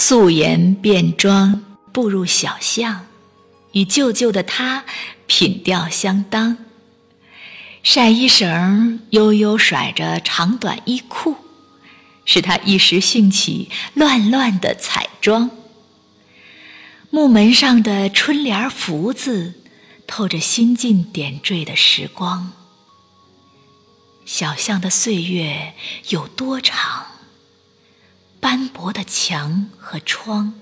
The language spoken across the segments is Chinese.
素颜便装步入小巷，与旧旧的他品调相当。晒衣绳悠悠甩着长短衣裤，使他一时兴起乱乱的彩妆。木门上的春联福字，透着新近点缀的时光。小巷的岁月有多长？斑驳的墙和窗，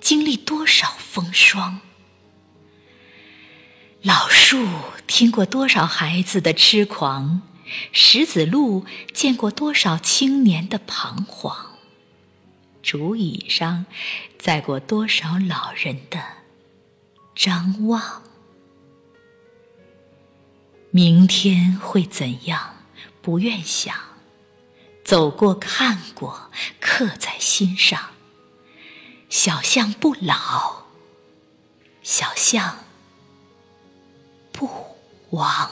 经历多少风霜？老树听过多少孩子的痴狂？石子路见过多少青年的彷徨？竹椅上载过多少老人的张望？明天会怎样？不愿想，走过看过，刻在心上。小巷不老，小巷不亡。